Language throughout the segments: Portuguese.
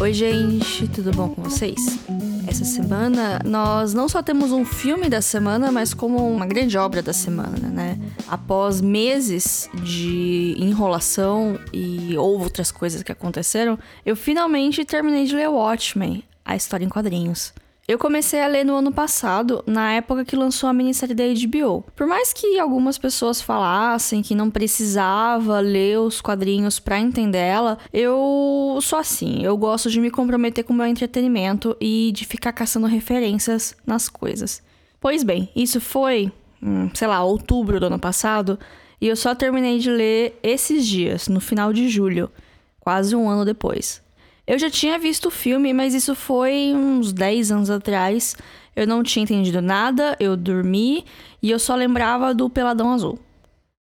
Oi, gente, tudo bom com vocês? Essa semana nós não só temos um filme da semana, mas como uma grande obra da semana, né? Após meses de enrolação e outras coisas que aconteceram, eu finalmente terminei de ler Watchmen, a história em quadrinhos. Eu comecei a ler no ano passado, na época que lançou a minissérie da HBO. Por mais que algumas pessoas falassem que não precisava ler os quadrinhos para entender ela, eu sou assim. Eu gosto de me comprometer com o meu entretenimento e de ficar caçando referências nas coisas. Pois bem, isso foi, hum, sei lá, outubro do ano passado, e eu só terminei de ler esses dias, no final de julho, quase um ano depois. Eu já tinha visto o filme, mas isso foi uns 10 anos atrás. Eu não tinha entendido nada, eu dormi e eu só lembrava do Peladão Azul.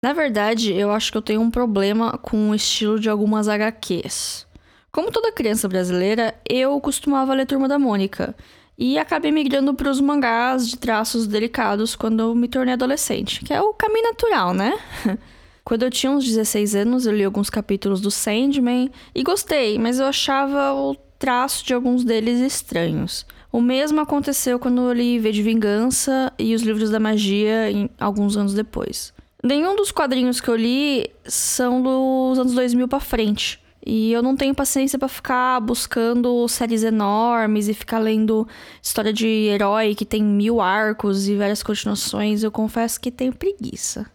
Na verdade, eu acho que eu tenho um problema com o estilo de algumas HQs. Como toda criança brasileira, eu costumava ler Turma da Mônica e acabei migrando para os mangás de traços delicados quando me tornei adolescente, que é o caminho natural, né? Quando eu tinha uns 16 anos, eu li alguns capítulos do Sandman e gostei, mas eu achava o traço de alguns deles estranhos. O mesmo aconteceu quando eu li V de Vingança e os Livros da Magia em, alguns anos depois. Nenhum dos quadrinhos que eu li são dos anos 2000 para frente. E eu não tenho paciência para ficar buscando séries enormes e ficar lendo história de herói que tem mil arcos e várias continuações. Eu confesso que tenho preguiça.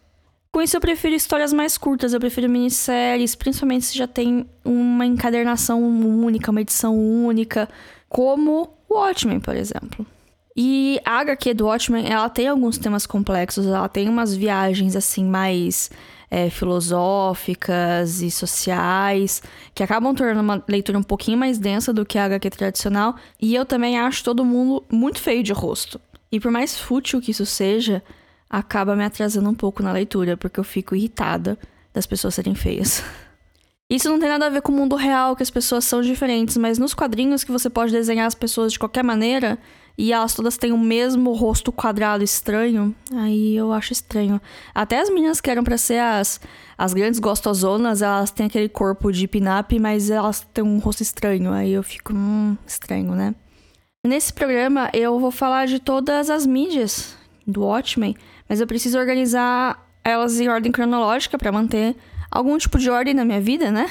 Com isso, eu prefiro histórias mais curtas, eu prefiro minisséries, principalmente se já tem uma encadernação única, uma edição única, como o Watchmen, por exemplo. E a HQ do Watchmen, ela tem alguns temas complexos, ela tem umas viagens, assim, mais é, filosóficas e sociais, que acabam tornando uma leitura um pouquinho mais densa do que a HQ tradicional. E eu também acho todo mundo muito feio de rosto. E por mais fútil que isso seja, acaba me atrasando um pouco na leitura, porque eu fico irritada das pessoas serem feias. Isso não tem nada a ver com o mundo real, que as pessoas são diferentes, mas nos quadrinhos que você pode desenhar as pessoas de qualquer maneira e elas todas têm o mesmo rosto quadrado estranho, aí eu acho estranho. Até as meninas que eram pra ser as, as grandes gostosonas, elas têm aquele corpo de pin-up, mas elas têm um rosto estranho, aí eu fico, hum, estranho, né? Nesse programa eu vou falar de todas as mídias do Watchmen, mas eu preciso organizar elas em ordem cronológica para manter algum tipo de ordem na minha vida, né?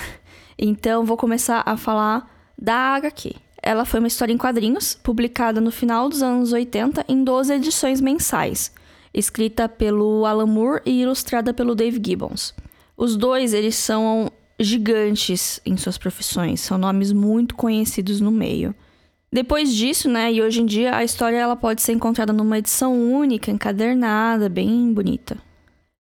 Então vou começar a falar da HQ. Ela foi uma história em quadrinhos, publicada no final dos anos 80 em 12 edições mensais, escrita pelo Alan Moore e ilustrada pelo Dave Gibbons. Os dois, eles são gigantes em suas profissões, são nomes muito conhecidos no meio. Depois disso, né, e hoje em dia, a história ela pode ser encontrada numa edição única, encadernada, bem bonita.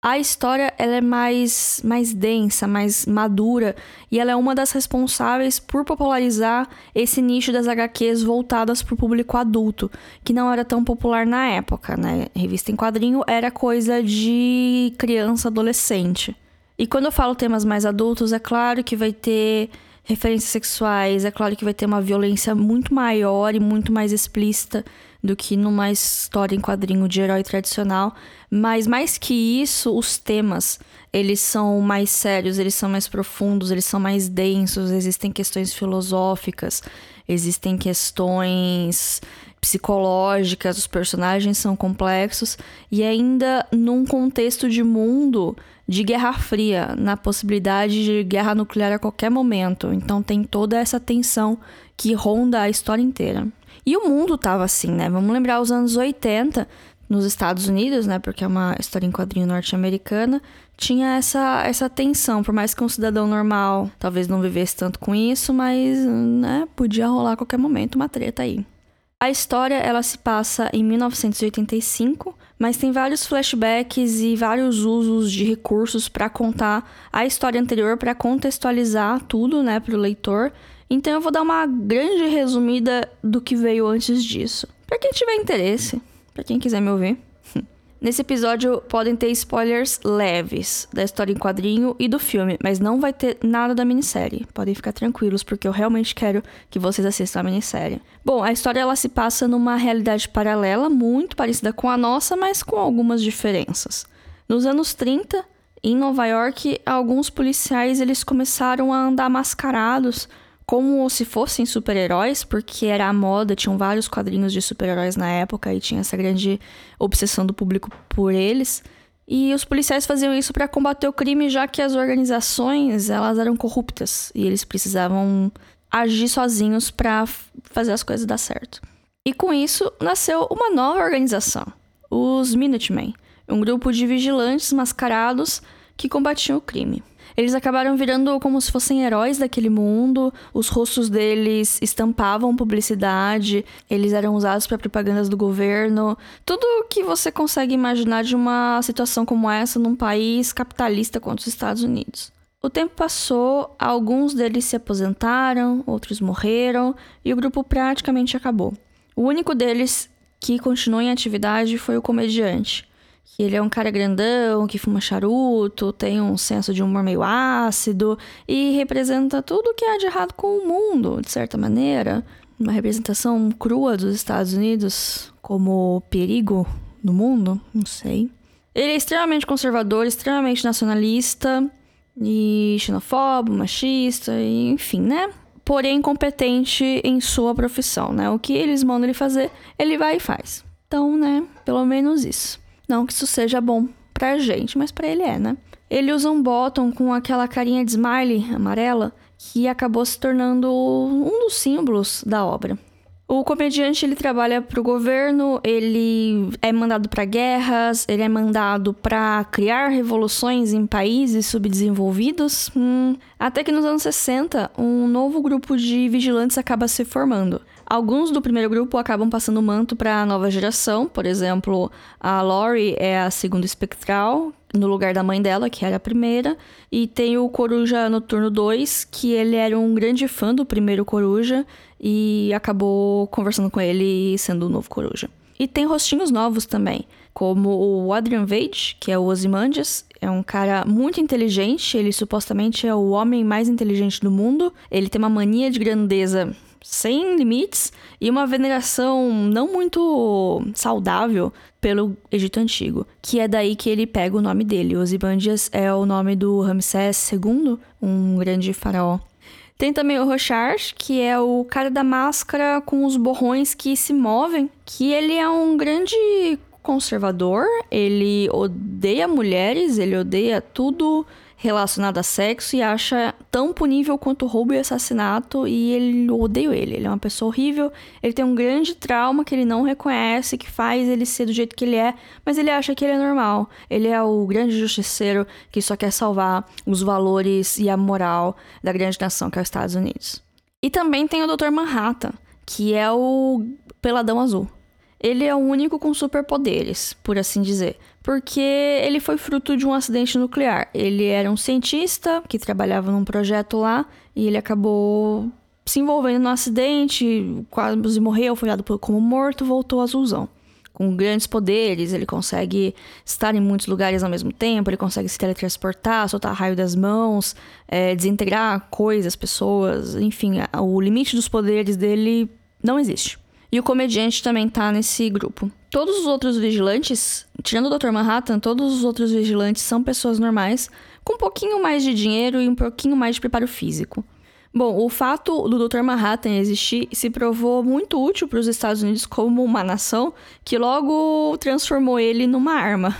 A história ela é mais, mais densa, mais madura, e ela é uma das responsáveis por popularizar esse nicho das HQs voltadas para o público adulto, que não era tão popular na época, né? Revista em quadrinho era coisa de criança, adolescente. E quando eu falo temas mais adultos, é claro que vai ter referências sexuais, é claro que vai ter uma violência muito maior e muito mais explícita do que numa história em quadrinho de herói tradicional, mas mais que isso, os temas, eles são mais sérios, eles são mais profundos, eles são mais densos, existem questões filosóficas, existem questões psicológicas, os personagens são complexos e ainda num contexto de mundo de guerra fria, na possibilidade de guerra nuclear a qualquer momento. Então tem toda essa tensão que ronda a história inteira. E o mundo tava assim, né? Vamos lembrar os anos 80 nos Estados Unidos, né? Porque é uma história em quadrinho norte-americana, tinha essa, essa tensão, por mais que um cidadão normal talvez não vivesse tanto com isso, mas né, podia rolar a qualquer momento uma treta aí. A história ela se passa em 1985, mas tem vários flashbacks e vários usos de recursos para contar a história anterior, para contextualizar tudo, né, para o leitor. Então eu vou dar uma grande resumida do que veio antes disso, para quem tiver interesse, para quem quiser me ouvir. Nesse episódio podem ter spoilers leves da história em quadrinho e do filme, mas não vai ter nada da minissérie. Podem ficar tranquilos, porque eu realmente quero que vocês assistam a minissérie. Bom, a história ela se passa numa realidade paralela, muito parecida com a nossa, mas com algumas diferenças. Nos anos 30, em Nova York, alguns policiais eles começaram a andar mascarados como se fossem super-heróis, porque era a moda, tinham vários quadrinhos de super-heróis na época e tinha essa grande obsessão do público por eles. E os policiais faziam isso para combater o crime, já que as organizações elas eram corruptas e eles precisavam agir sozinhos para fazer as coisas dar certo. E com isso nasceu uma nova organização, os Minutemen, um grupo de vigilantes mascarados que combatiam o crime. Eles acabaram virando como se fossem heróis daquele mundo, os rostos deles estampavam publicidade, eles eram usados para propagandas do governo, tudo o que você consegue imaginar de uma situação como essa num país capitalista como os Estados Unidos. O tempo passou, alguns deles se aposentaram, outros morreram e o grupo praticamente acabou. O único deles que continuou em atividade foi o comediante que ele é um cara grandão, que fuma charuto, tem um senso de humor meio ácido e representa tudo que há de errado com o mundo, de certa maneira. Uma representação crua dos Estados Unidos como perigo no mundo, não sei. Ele é extremamente conservador, extremamente nacionalista e xenofóbico, machista, e, enfim, né? Porém, competente em sua profissão, né? O que eles mandam ele fazer, ele vai e faz. Então, né? Pelo menos isso. Não que isso seja bom pra gente, mas para ele é, né? Ele usa um bottom com aquela carinha de smiley amarela que acabou se tornando um dos símbolos da obra. O comediante ele trabalha para o governo, ele é mandado para guerras, ele é mandado para criar revoluções em países subdesenvolvidos. Hum, até que nos anos 60, um novo grupo de vigilantes acaba se formando. Alguns do primeiro grupo acabam passando o manto para a nova geração, por exemplo, a Lori é a segunda espectral, no lugar da mãe dela, que era a primeira, e tem o Coruja Noturno 2, que ele era um grande fã do primeiro Coruja e acabou conversando com ele sendo o novo Coruja. E tem rostinhos novos também, como o Adrian Vage, que é o Ozymandias, é um cara muito inteligente, ele supostamente é o homem mais inteligente do mundo, ele tem uma mania de grandeza sem limites e uma veneração não muito saudável pelo Egito Antigo, que é daí que ele pega o nome dele. Osimandias é o nome do Ramsés II, um grande faraó. Tem também o Rochard, que é o cara da máscara com os borrões que se movem, que ele é um grande conservador, ele odeia mulheres, ele odeia tudo relacionado a sexo e acha tão punível quanto roubo e assassinato e ele odeia ele. Ele é uma pessoa horrível, ele tem um grande trauma que ele não reconhece, que faz ele ser do jeito que ele é, mas ele acha que ele é normal. Ele é o grande justiceiro que só quer salvar os valores e a moral da grande nação que é os Estados Unidos. E também tem o Dr. Manhattan, que é o peladão azul. Ele é o único com superpoderes, por assim dizer porque ele foi fruto de um acidente nuclear. Ele era um cientista que trabalhava num projeto lá e ele acabou se envolvendo no acidente, quase morreu, foi dado como morto, voltou azulzão. Com grandes poderes, ele consegue estar em muitos lugares ao mesmo tempo, ele consegue se teletransportar, soltar raio das mãos, é, desintegrar coisas, pessoas, enfim, o limite dos poderes dele não existe. E o comediante também tá nesse grupo. Todos os outros vigilantes, tirando o Dr. Manhattan, todos os outros vigilantes são pessoas normais, com um pouquinho mais de dinheiro e um pouquinho mais de preparo físico. Bom, o fato do Dr. Manhattan existir se provou muito útil para os Estados Unidos como uma nação que logo transformou ele numa arma.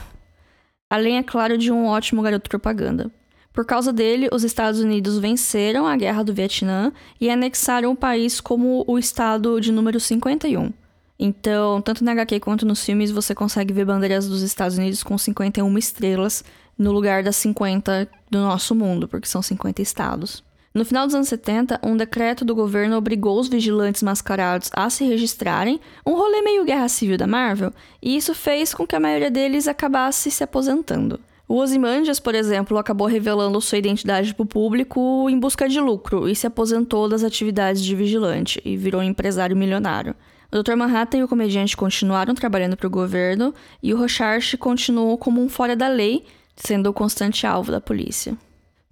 Além, é claro, de um ótimo garoto propaganda. Por causa dele, os Estados Unidos venceram a Guerra do Vietnã e anexaram o país como o estado de número 51. Então, tanto na HQ quanto nos filmes, você consegue ver bandeiras dos Estados Unidos com 51 estrelas no lugar das 50 do nosso mundo, porque são 50 estados. No final dos anos 70, um decreto do governo obrigou os vigilantes mascarados a se registrarem, um rolê meio guerra civil da Marvel, e isso fez com que a maioria deles acabasse se aposentando. O Ozymandias, por exemplo, acabou revelando sua identidade para o público em busca de lucro e se aposentou das atividades de vigilante e virou um empresário milionário. O Dr. Manhattan e o comediante continuaram trabalhando para o governo e o Rorschach continuou como um fora da lei, sendo o constante alvo da polícia.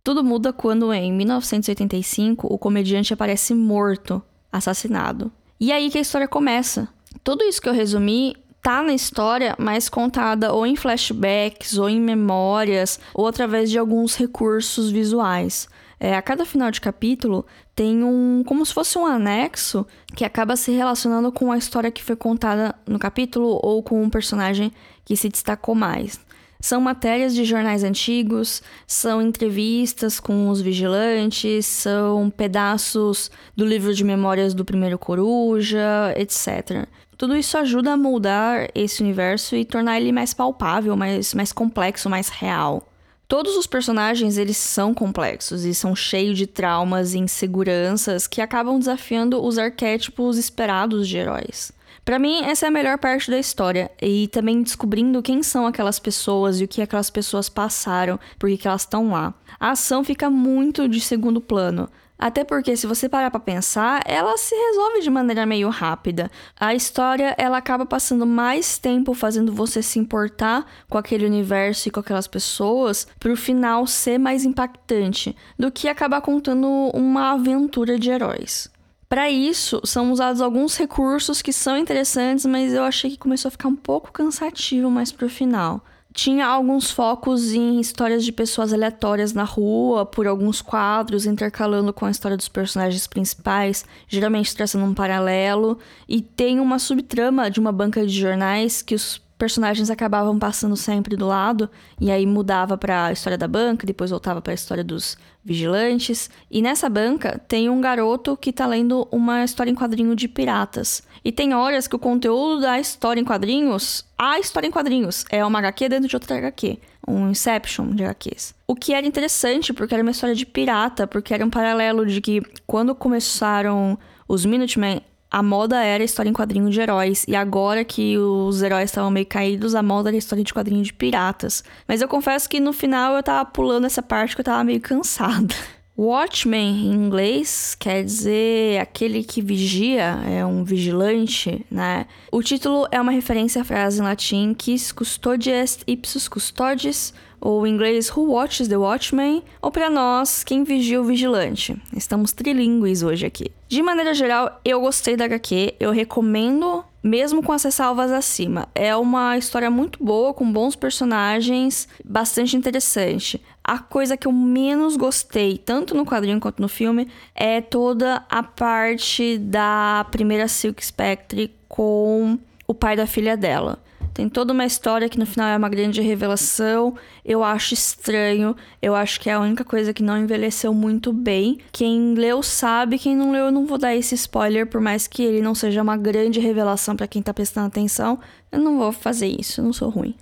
Tudo muda quando, em 1985, o comediante aparece morto, assassinado. E aí que a história começa. Tudo isso que eu resumi tá na história, mas contada ou em flashbacks, ou em memórias, ou através de alguns recursos visuais. É, a cada final de capítulo tem um. como se fosse um anexo que acaba se relacionando com a história que foi contada no capítulo ou com um personagem que se destacou mais. São matérias de jornais antigos, são entrevistas com os vigilantes, são pedaços do livro de memórias do primeiro coruja, etc. Tudo isso ajuda a moldar esse universo e tornar ele mais palpável, mais, mais complexo, mais real. Todos os personagens, eles são complexos e são cheios de traumas e inseguranças que acabam desafiando os arquétipos esperados de heróis. Para mim, essa é a melhor parte da história, e também descobrindo quem são aquelas pessoas e o que aquelas pessoas passaram, por que elas estão lá. A ação fica muito de segundo plano, até porque, se você parar para pensar, ela se resolve de maneira meio rápida. A história ela acaba passando mais tempo fazendo você se importar com aquele universo e com aquelas pessoas, para o final ser mais impactante, do que acabar contando uma aventura de heróis. Para isso, são usados alguns recursos que são interessantes, mas eu achei que começou a ficar um pouco cansativo mais pro final tinha alguns focos em histórias de pessoas aleatórias na rua, por alguns quadros, intercalando com a história dos personagens principais, geralmente traçando um paralelo, e tem uma subtrama de uma banca de jornais que os personagens acabavam passando sempre do lado, e aí mudava para a história da banca, depois voltava para a história dos vigilantes. E nessa banca tem um garoto que tá lendo uma história em quadrinho de piratas. E tem horas que o conteúdo da história em quadrinhos, a história em quadrinhos, é uma HQ dentro de outra HQ. Um Inception de HQs. O que era interessante, porque era uma história de pirata, porque era um paralelo de que quando começaram os Minutemen, a moda era história em quadrinho de heróis. E agora que os heróis estavam meio caídos, a moda era história de quadrinho de piratas. Mas eu confesso que no final eu tava pulando essa parte que eu tava meio cansada. Watchman, em inglês, quer dizer aquele que vigia, é um vigilante, né? O título é uma referência à frase em latim quis custodies ipsus custodes, ou em inglês Who Watches the Watchman, ou para nós, Quem Vigia o Vigilante. Estamos trilingües hoje aqui. De maneira geral, eu gostei da HQ, eu recomendo mesmo com essas salvas acima. É uma história muito boa, com bons personagens, bastante interessante. A coisa que eu menos gostei, tanto no quadrinho quanto no filme, é toda a parte da primeira Silk Spectre com o pai da filha dela. Tem toda uma história que no final é uma grande revelação. Eu acho estranho. Eu acho que é a única coisa que não envelheceu muito bem. Quem leu sabe, quem não leu, eu não vou dar esse spoiler, por mais que ele não seja uma grande revelação para quem tá prestando atenção. Eu não vou fazer isso, eu não sou ruim.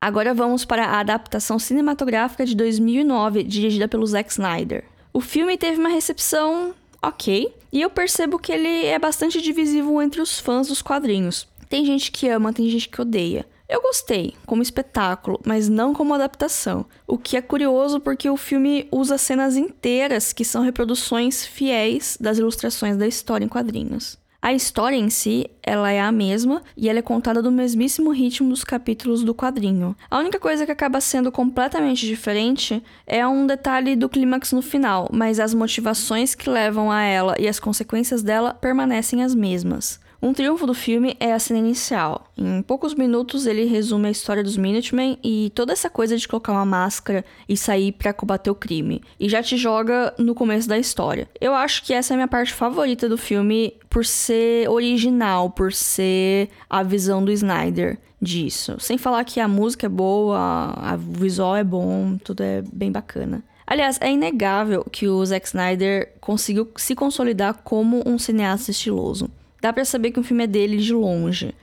Agora vamos para a adaptação cinematográfica de 2009, dirigida pelo Zack Snyder. O filme teve uma recepção ok, e eu percebo que ele é bastante divisivo entre os fãs dos quadrinhos. Tem gente que ama, tem gente que odeia. Eu gostei como espetáculo, mas não como adaptação. O que é curioso porque o filme usa cenas inteiras que são reproduções fiéis das ilustrações da história em quadrinhos. A história em si, ela é a mesma e ela é contada do mesmíssimo ritmo dos capítulos do quadrinho. A única coisa que acaba sendo completamente diferente é um detalhe do clímax no final, mas as motivações que levam a ela e as consequências dela permanecem as mesmas. Um triunfo do filme é a cena inicial. Em poucos minutos ele resume a história dos Minutemen e toda essa coisa de colocar uma máscara e sair para combater o crime. E já te joga no começo da história. Eu acho que essa é a minha parte favorita do filme por ser original, por ser a visão do Snyder disso. Sem falar que a música é boa, a visual é bom, tudo é bem bacana. Aliás, é inegável que o Zack Snyder conseguiu se consolidar como um cineasta estiloso dá para saber que um filme é dele de longe.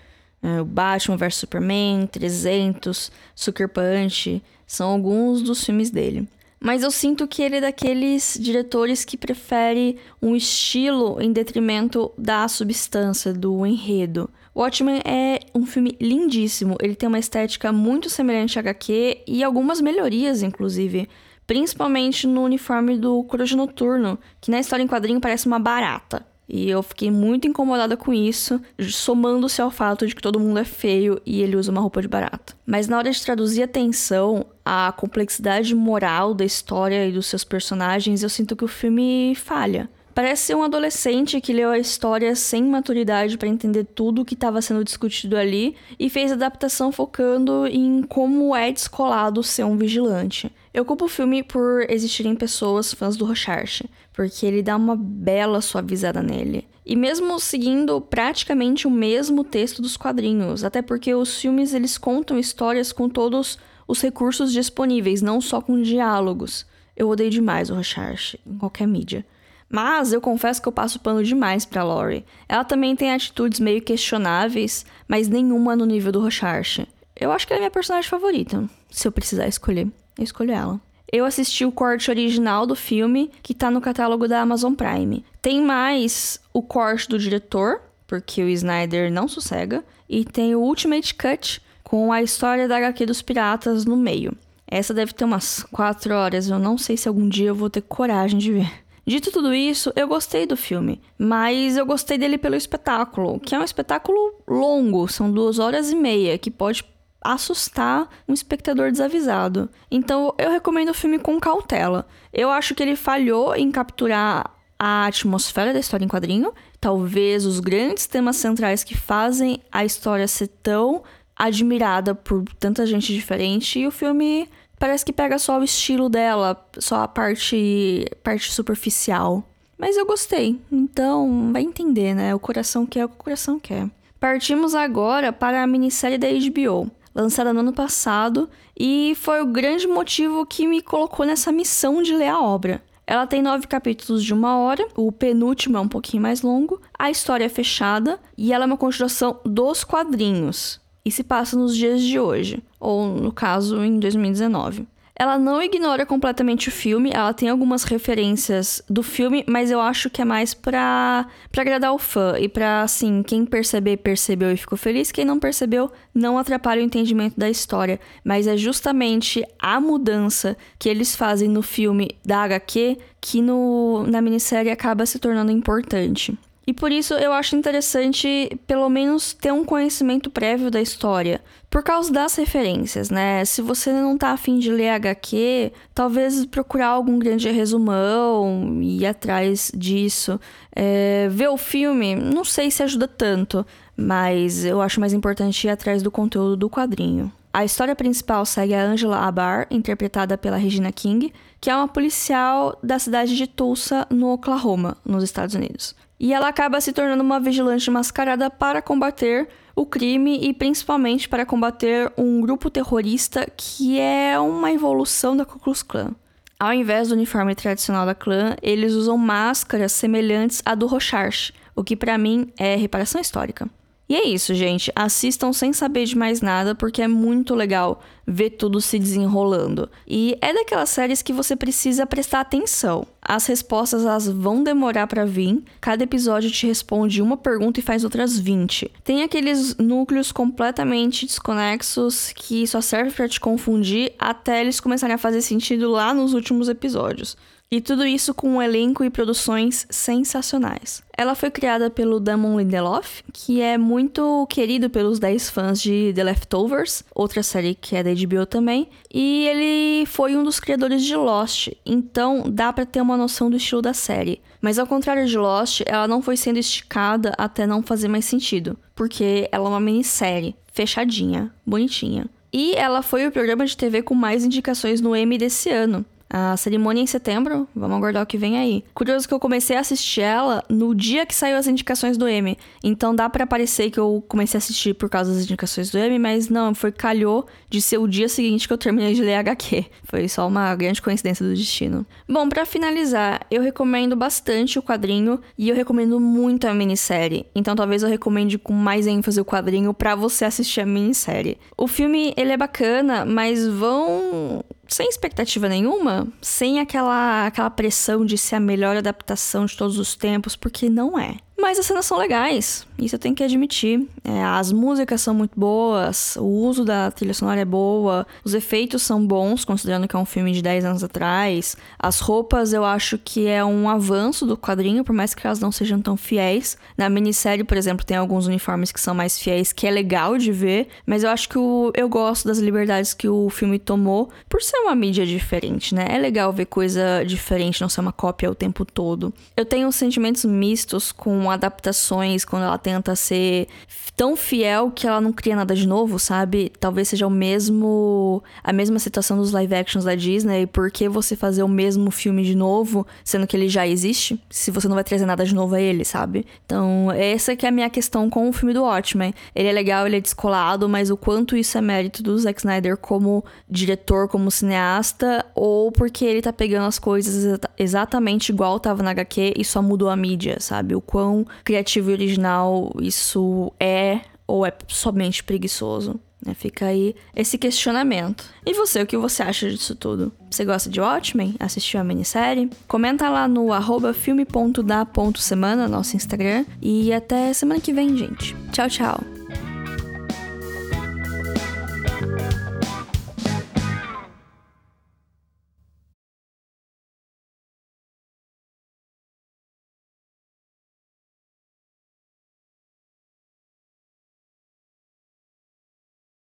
É, o Batman vs Superman, 300, Sucker Punch, são alguns dos filmes dele. Mas eu sinto que ele é daqueles diretores que prefere um estilo em detrimento da substância, do enredo. Watchmen é um filme lindíssimo, ele tem uma estética muito semelhante a HQ e algumas melhorias, inclusive. Principalmente no uniforme do Coruja Noturno, que na história em quadrinho parece uma barata. E eu fiquei muito incomodada com isso, somando-se ao fato de que todo mundo é feio e ele usa uma roupa de barata. Mas na hora de traduzir a tensão, a complexidade moral da história e dos seus personagens, eu sinto que o filme falha. Parece ser um adolescente que leu a história sem maturidade para entender tudo o que estava sendo discutido ali e fez a adaptação focando em como é descolado ser um vigilante. Eu culpo o filme por existirem pessoas fãs do Rocharche, porque ele dá uma bela suavizada nele. E mesmo seguindo praticamente o mesmo texto dos quadrinhos, até porque os filmes eles contam histórias com todos os recursos disponíveis, não só com diálogos. Eu odeio demais o Rocharche em qualquer mídia. Mas eu confesso que eu passo pano demais pra Laurie. Ela também tem atitudes meio questionáveis, mas nenhuma no nível do Rocharche. Eu acho que ela é minha personagem favorita. Se eu precisar escolher, eu escolho ela. Eu assisti o corte original do filme, que tá no catálogo da Amazon Prime. Tem mais o corte do diretor, porque o Snyder não sossega, e tem o Ultimate Cut com a história da HQ dos piratas no meio. Essa deve ter umas 4 horas, eu não sei se algum dia eu vou ter coragem de ver. Dito tudo isso, eu gostei do filme, mas eu gostei dele pelo espetáculo, que é um espetáculo longo, são duas horas e meia, que pode assustar um espectador desavisado. Então eu recomendo o filme com cautela. Eu acho que ele falhou em capturar a atmosfera da história em quadrinho, talvez os grandes temas centrais que fazem a história ser tão admirada por tanta gente diferente e o filme parece que pega só o estilo dela, só a parte parte superficial. Mas eu gostei. Então, vai entender, né? O coração quer o que o coração quer. Partimos agora para a minissérie da HBO lançada no ano passado, e foi o grande motivo que me colocou nessa missão de ler a obra. Ela tem nove capítulos de uma hora, o penúltimo é um pouquinho mais longo, a história é fechada e ela é uma continuação dos quadrinhos e se passa nos dias de hoje, ou no caso em 2019. Ela não ignora completamente o filme, ela tem algumas referências do filme, mas eu acho que é mais pra, pra agradar o fã e pra, assim, quem perceber, percebeu e ficou feliz, quem não percebeu, não atrapalha o entendimento da história. Mas é justamente a mudança que eles fazem no filme da HQ que no, na minissérie acaba se tornando importante. E por isso eu acho interessante, pelo menos, ter um conhecimento prévio da história. Por causa das referências, né? Se você não tá afim de ler HQ, talvez procurar algum grande resumão e ir atrás disso. É, ver o filme, não sei se ajuda tanto, mas eu acho mais importante ir atrás do conteúdo do quadrinho. A história principal segue a Angela Abar, interpretada pela Regina King, que é uma policial da cidade de Tulsa, no Oklahoma, nos Estados Unidos e ela acaba se tornando uma vigilante mascarada para combater o crime e principalmente para combater um grupo terrorista que é uma evolução da Ku Klux Klan. Ao invés do uniforme tradicional da clã, eles usam máscaras semelhantes à do Rocharche, o que para mim é reparação histórica. E é isso, gente. Assistam sem saber de mais nada, porque é muito legal ver tudo se desenrolando. E é daquelas séries que você precisa prestar atenção. As respostas elas vão demorar para vir. Cada episódio te responde uma pergunta e faz outras 20. Tem aqueles núcleos completamente desconexos que só servem para te confundir até eles começarem a fazer sentido lá nos últimos episódios. E tudo isso com um elenco e produções sensacionais. Ela foi criada pelo Damon Lindelof, que é muito querido pelos 10 fãs de The Leftovers, outra série que é da HBO também, e ele foi um dos criadores de Lost, então dá para ter uma noção do estilo da série. Mas ao contrário de Lost, ela não foi sendo esticada até não fazer mais sentido, porque ela é uma minissérie, fechadinha, bonitinha. E ela foi o programa de TV com mais indicações no Emmy desse ano. A cerimônia é em setembro, vamos aguardar o que vem aí. Curioso que eu comecei a assistir ela no dia que saiu as indicações do M. Então dá para parecer que eu comecei a assistir por causa das indicações do M, mas não, foi calhou de ser o dia seguinte que eu terminei de ler HQ. Foi só uma grande coincidência do destino. Bom, para finalizar, eu recomendo bastante o quadrinho e eu recomendo muito a minissérie. Então talvez eu recomende com mais ênfase o quadrinho para você assistir a minissérie. O filme, ele é bacana, mas vão sem expectativa nenhuma, sem aquela, aquela pressão de ser a melhor adaptação de todos os tempos, porque não é. Mas as cenas são legais, isso eu tenho que admitir. É, as músicas são muito boas, o uso da trilha sonora é boa, os efeitos são bons, considerando que é um filme de 10 anos atrás. As roupas eu acho que é um avanço do quadrinho, por mais que elas não sejam tão fiéis. Na minissérie, por exemplo, tem alguns uniformes que são mais fiéis, que é legal de ver, mas eu acho que o, eu gosto das liberdades que o filme tomou por ser uma mídia diferente, né? É legal ver coisa diferente, não ser uma cópia o tempo todo. Eu tenho sentimentos mistos com adaptações, quando ela tenta ser tão fiel que ela não cria nada de novo, sabe? Talvez seja o mesmo a mesma situação dos live actions da Disney, por que você fazer o mesmo filme de novo, sendo que ele já existe, se você não vai trazer nada de novo a ele, sabe? Então, essa que é a minha questão com o filme do Watchmen. Ele é legal, ele é descolado, mas o quanto isso é mérito do Zack Snyder como diretor, como cineasta, ou porque ele tá pegando as coisas exatamente igual tava na HQ e só mudou a mídia, sabe? O quão criativo e original isso é ou é somente preguiçoso? Né? Fica aí esse questionamento. E você, o que você acha disso tudo? Você gosta de Watchmen? Assistiu a minissérie? Comenta lá no arroba filme.da.semana, nosso Instagram. E até semana que vem, gente. Tchau, tchau.